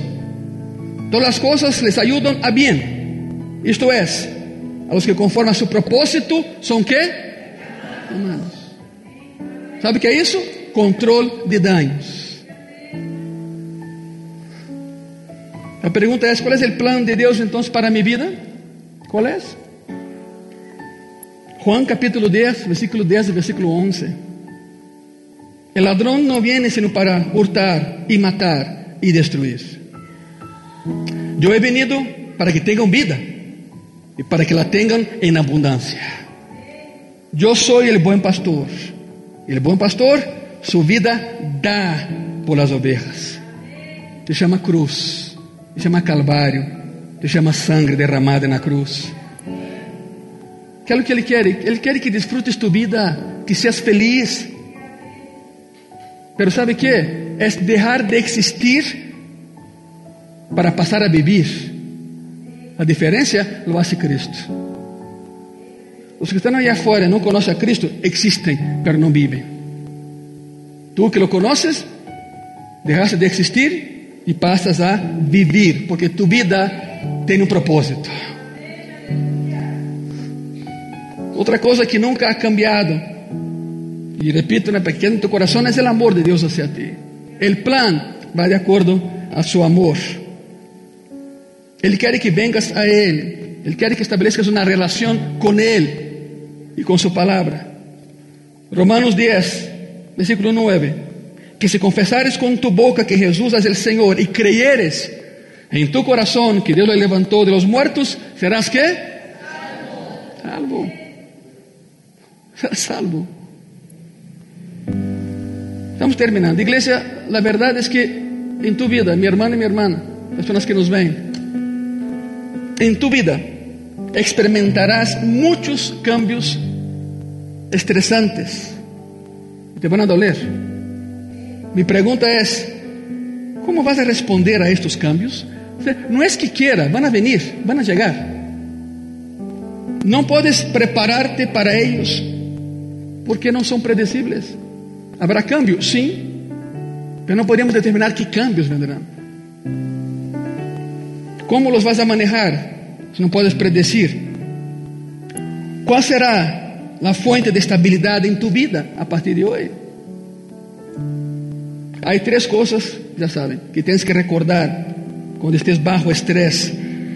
todas as coisas les ayudam a bem, isto é, a los que conforme a su propósito são que? Amados. Sabe o que é isso? Controle de danos. A pergunta é: qual é o plano de Deus então para minha vida? Qual é? Juan capítulo 10, versículo 10 e versículo 11. El ladrón no viene sino para hurtar y matar y destruir. Yo he venido para que tengan vida y para que la tengan en abundancia. Yo soy el buen pastor. El buen pastor su vida da por las ovejas. Se chama cruz, se chama calvário, se chama sangue derramado na cruz. Que é o que Ele quer? Ele quer que desfrutes tu vida, que seas feliz. Pero sabe que? É deixar de existir para passar a viver. A diferença lo hace Cristo. Os que estão aí afuera não conhecem a Cristo, existem, pero não vivem. Tu que lo conoces, deixaste de existir e passas a viver, porque tu vida tem um propósito. Outra coisa que nunca ha cambiado, e repito, na pequena em tu coração, é o amor de Deus hacia ti. O plan vai de acordo a seu amor. Ele quer que vengas a Ele, Ele quer que estabeleças uma relação com Ele e com Sua palavra. Romanos 10, versículo 9: Que se confessares com tu boca que Jesus é o Senhor e creyeres em tu coração que Deus le levantou de los muertos, serás que? Salvo. Serás salvo. Estamos terminando. Iglesia, la verdad es que en tu vida, mi hermano y mi hermana, personas que nos ven, en tu vida experimentarás muchos cambios estresantes. Te van a doler. Mi pregunta es, ¿cómo vas a responder a estos cambios? No es que quiera, van a venir, van a llegar. No puedes prepararte para ellos porque no son predecibles. Habrá cambios, sí, pero no podemos determinar qué cambios vendrán. ¿Cómo los vas a manejar si no puedes predecir? ¿Cuál será la fuente de estabilidad en tu vida a partir de hoy? Hay tres cosas, ya saben, que tienes que recordar cuando estés bajo estrés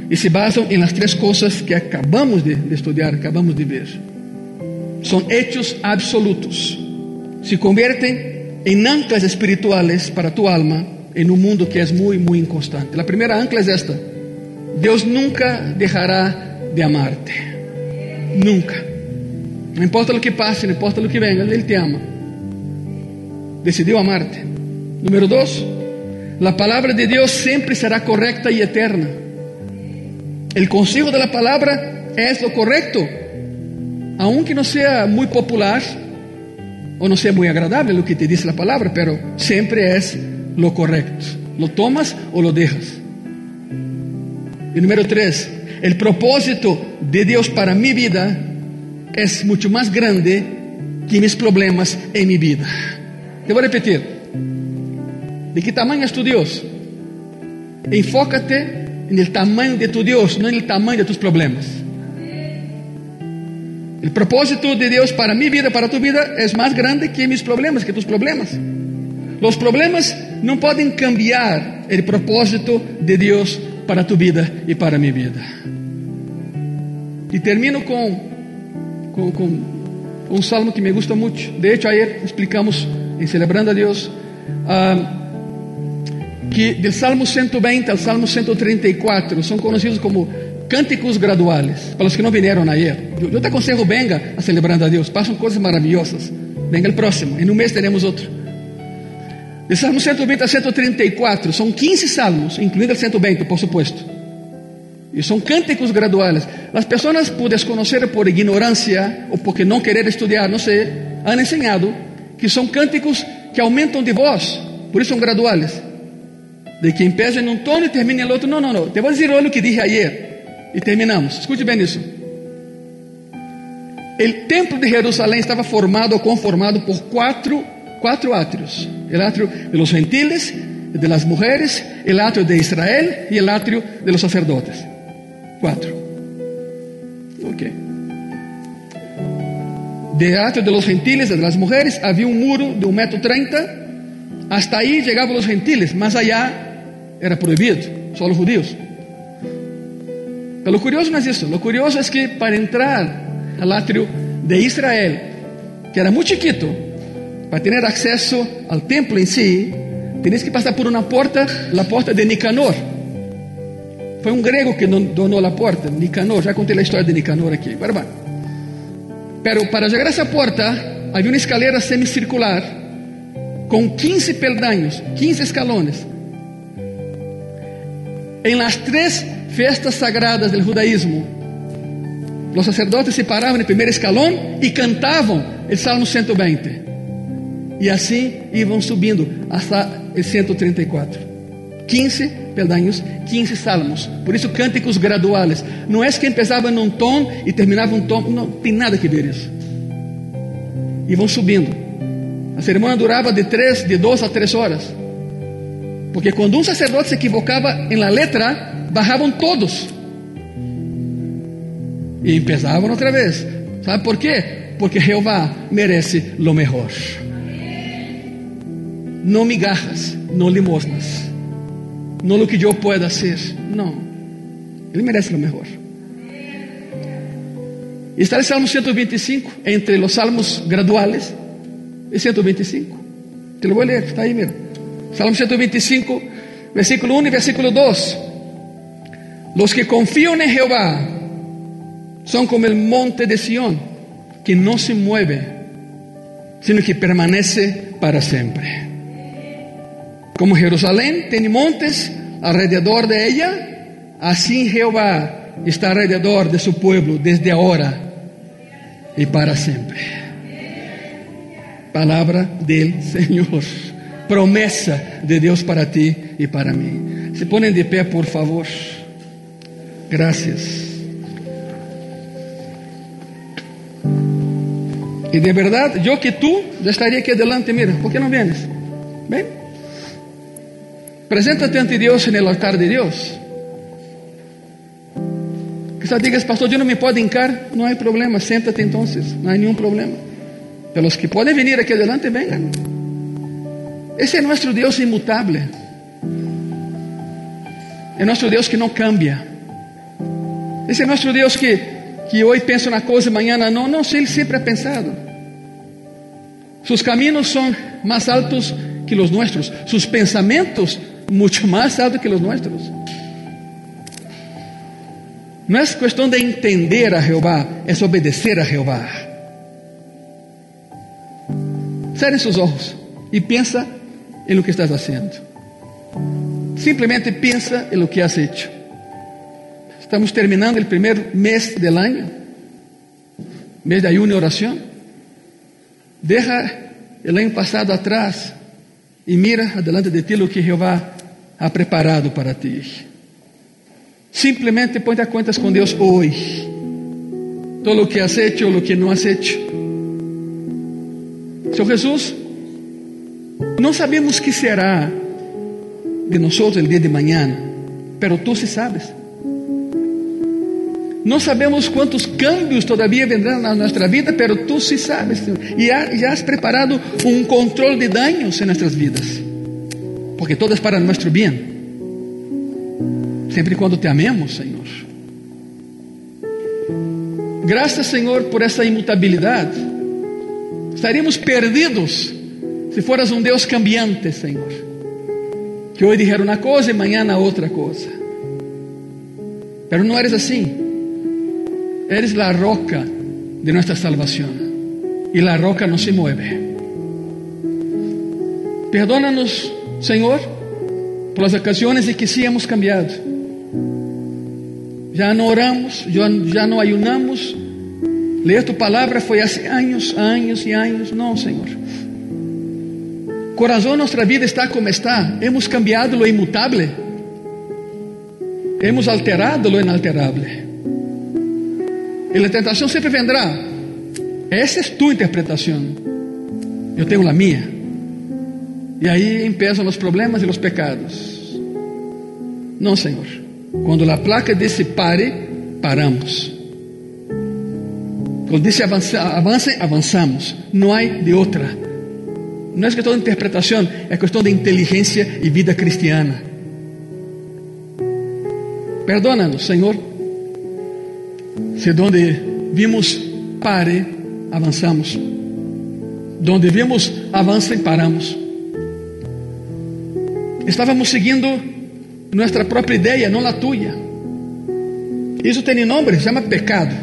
y se basan en las tres cosas que acabamos de, de estudiar, acabamos de ver. Son hechos absolutos. Se convierten en anclas espirituales para tu alma en un mundo que es muy, muy inconstante. La primera ancla es esta. Deus nunca deixará de amarte. Nunca. Não importa o que passe, não importa o que venha, Ele te ama. Decidiu amarte. Número dois, a palavra de Deus sempre será correta e eterna. O consejo da palavra é o correto, aunque não seja muito popular ou não seja muito agradável o que te diz a palavra, pero sempre é lo correcto. Lo tomas ou lo dejas. E número três, o propósito de Deus para mi vida é muito mais grande que mis problemas em mi vida. Te vou repetir. ¿De que tamanho é tu Deus? Enfócate no tamanho de tu Deus, não no tamanho de tus problemas. O propósito de Deus para mi vida, para tu vida, é mais grande que mis problemas, que tus problemas. Os problemas não podem cambiar o propósito de Deus para tu vida e para minha vida. E termino com, com, com, um salmo que me gusta muito. De hecho, ayer explicamos em Celebrando a Deus uh, que do Salmo 120 ao Salmo 134 são conhecidos como cânticos graduales. Para os que não vieram ayer, eu, eu te aconselho, venga a Celebrando a Deus. Passam coisas maravilhosas. Venga o próximo. Em um mês teremos outro. De Salmo 120 a 134, são 15 salmos, incluindo o 120, por supuesto. E são cânticos graduais. As pessoas, por desconhecer, por ignorância, ou porque não querer estudar, não sei, han ensinado que são cânticos que aumentam de voz Por isso são graduales. De que empieza em um tono e termina em outro. Não, não, não. Te vou dizer o que dije ayer. E terminamos. Escute bem isso. O templo de Jerusalém estava formado ou conformado por quatro, quatro átrios: o átrio de los gentiles, de las mujeres, el atrio de Israel y el atrio de los sacerdotes. Cuatro. Ok. De atrio de los gentiles, de las mujeres, había un muro de un metro treinta. Hasta ahí llegaban los gentiles, más allá era prohibido, solo judíos. Pero lo curioso no es eso, lo curioso es que para entrar al atrio de Israel, que era muy chiquito, para tener acceso al templo en sí, Tenías que passar por uma porta, a porta de Nicanor. Foi um grego que donou a porta, Nicanor. Já contei a história de Nicanor aqui. Pero, pero para chegar a essa porta, havia uma escalera semicircular com 15 peldaños, 15 escalones. Em las três festas sagradas do judaísmo, os sacerdotes se paravam no primeiro escalão e cantavam o Salmo 120. E assim iam subindo hasta el 134. 15 peldaños, 15 salmos. Por isso, cânticos graduales. Não é que começava num tom e terminava um tom. Não tem nada que ver isso. E vão subindo. A cerimônia durava de três, de duas a três horas. Porque quando um sacerdote se equivocava em la letra, bajavam todos. E empezavam outra vez. Sabe por quê? Porque Jeová merece lo melhor no migajas, no limosnas, no lo que yo pueda hacer. No, Él merece lo mejor. Y está el Salmo 125, entre los salmos graduales, el 125. Te lo voy a leer, está ahí, mira. Salmo 125, versículo 1 y versículo 2. Los que confían en Jehová son como el monte de Sión, que no se mueve, sino que permanece para siempre. Como Jerusalém tem montes alrededor de ella, assim Jeová está alrededor de su pueblo desde agora e para sempre. Palavra del Senhor, promessa de Deus para ti e para mim. Se ponem de pé, por favor. Graças. E de verdade, eu que tu já estaria aqui adelante, mira, por que não vienes? Bem? Preséntate ante Deus no altar de Deus. Quizás digas, pastor, eu não me puedo hincar. Não há problema, senta-te então, não há nenhum problema. Pelos que podem vir aqui adelante, venham. Esse é nosso Deus imutável. É nosso Deus que não cambia. Esse é nosso Deus que, que hoje pensa uma coisa amanhã não. Não, Ele sempre ha pensado. Sus caminhos são mais altos que os nossos. Sus pensamentos mucho más alto que los nuestros. No es cuestión de entender a Jehová, es obedecer a Jehová. Cierre sus ojos y piensa en lo que estás haciendo. Simplemente piensa en lo que has hecho. Estamos terminando el primer mes del año, mes de ayuno y oración. Deja el año pasado atrás e mira adelante de ti lo que Jeová ha preparado para ti. Simplesmente ponte a contas com Deus hoje. Todo o que has hecho, o que não has hecho. Senhor Jesus, não sabemos que será de nós o dia de amanhã, pero tu se sabes. Não sabemos quantos cambios todavia vendrão na nossa vida, pero tu sí sabes, Senhor. E já has preparado um controle de daños em nossas vidas, porque todo é para nosso bem. Sempre quando te amemos, Senhor. Graças, Senhor, por essa imutabilidade. Estaríamos perdidos se foras um Deus cambiante, Senhor. Que hoje dijeron uma coisa e amanhã outra coisa. Pero não eres assim. Eres la roca de nuestra salvación. Y la roca no se mueve. Perdónanos, Señor, por las ocasiones en que sí hemos cambiado. Ya no oramos, ya no ayunamos. Leer tu palabra fue hace años, años y años. No, Señor. Por razón nuestra vida está como está. Hemos cambiado lo inmutable. Hemos alterado lo inalterable. E a tentação sempre vendrá. Essa é tua interpretação. Eu tenho a minha. E aí empiezam os problemas e os pecados. Não, Senhor. Quando a placa disse pare, paramos. Quando disse avance, avance avançamos. Não há de outra. Não é questão de interpretação, é questão de inteligência e vida cristiana. Perdona-nos, Senhor se donde vimos pare, avançamos. Donde vimos avança e paramos. Estávamos seguindo nossa própria ideia, não a tua. Isso tem nome, chama pecado.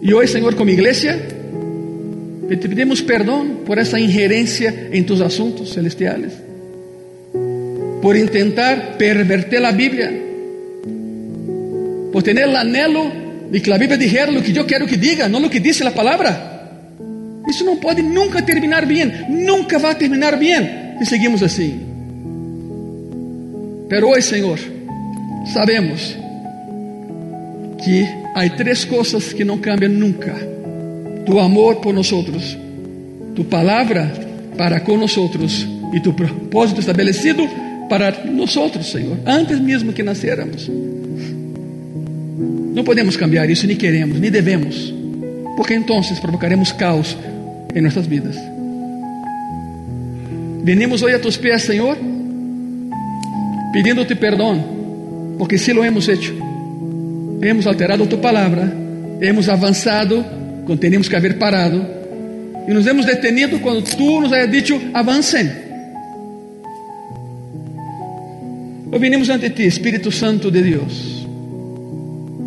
E hoje, Senhor, como igreja, te pedimos perdão por essa ingerência em tus assuntos celestiales, por intentar perverter a Bíblia por tener el anhelo de que a Bíblia dijera lo que eu quero que diga, não lo que dice a palavra. Isso não pode nunca terminar bem, nunca vai terminar bem se seguimos assim. Pero hoje, Senhor, sabemos que há três coisas que não cambiam nunca: tu amor por nós, tu palavra para com nós e tu propósito estabelecido para nós, Senhor, antes mesmo que nascéramos. Não podemos cambiar isso, nem queremos, nem devemos, porque então provocaremos caos em nossas vidas. Venimos hoje a tus Senhor, pedindo-te perdão, porque se lo hemos hecho, hemos alterado tu palavra, hemos avançado quando teníamos que haver parado, e nos hemos detenido quando tu nos hayas dicho avancem. Hoje venimos ante ti, Espírito Santo de Deus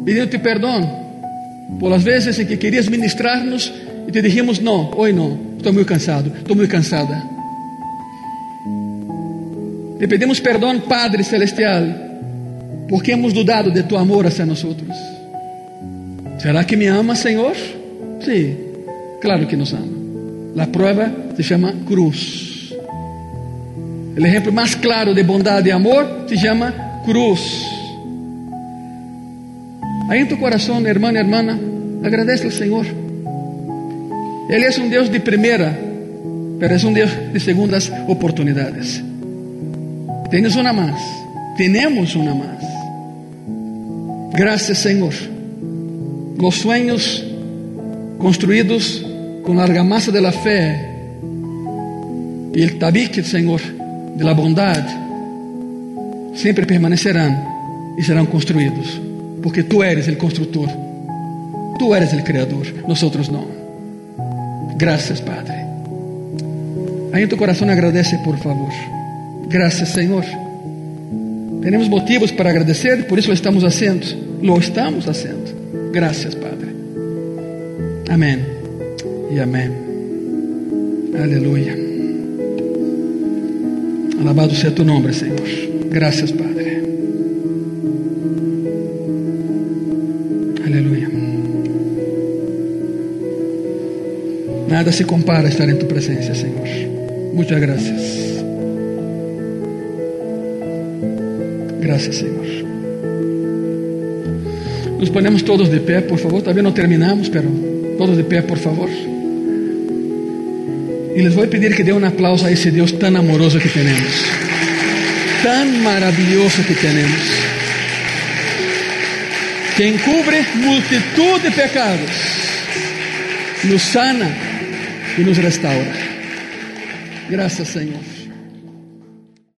pedindo-te perdão por as vezes em que querias ministrar-nos e te dijimos: Não, hoje não, estou muito cansado, estou muito cansada. Te pedimos perdão, Padre Celestial, porque hemos dudado de tu amor hacia nós. ¿Será que me ama, Senhor? Sim, claro que nos ama. A prova se chama cruz. O exemplo mais claro de bondade e amor se chama cruz. Aí em tu coração, irmã e irmã, agradece ao Senhor. Ele é um Deus de primeira, mas é um Deus de segundas oportunidades. Tens uma mais, temos uma mais. Graças, Senhor. Os sueños construídos com a argamasa de la fé e o tabique, Senhor, de la bondade, sempre permanecerão e serão construídos porque tú eres el constructor, tú eres el creador, nosotros no. Gracias, Padre. Aí em tu coração agradece, por favor. Graças, Senhor. Temos motivos para agradecer, por isso estamos fazendo. Lo estamos fazendo. Graças, Padre. Amém. E amém. Aleluia. Alabado seja tu nome, Senhor. Graças, Padre. Aleluia. Nada se compara a estar em tu presença, Senhor. Muitas graças. Graças, Senhor. Nos ponemos todos de pé, por favor. Todavía não terminamos, pero todos de pé, por favor. E les vou pedir que dê um aplauso a esse Deus tão amoroso que temos, tão maravilhoso que temos que encubre multitud de pecados, nos sana e nos restaura. Graças, Senhor.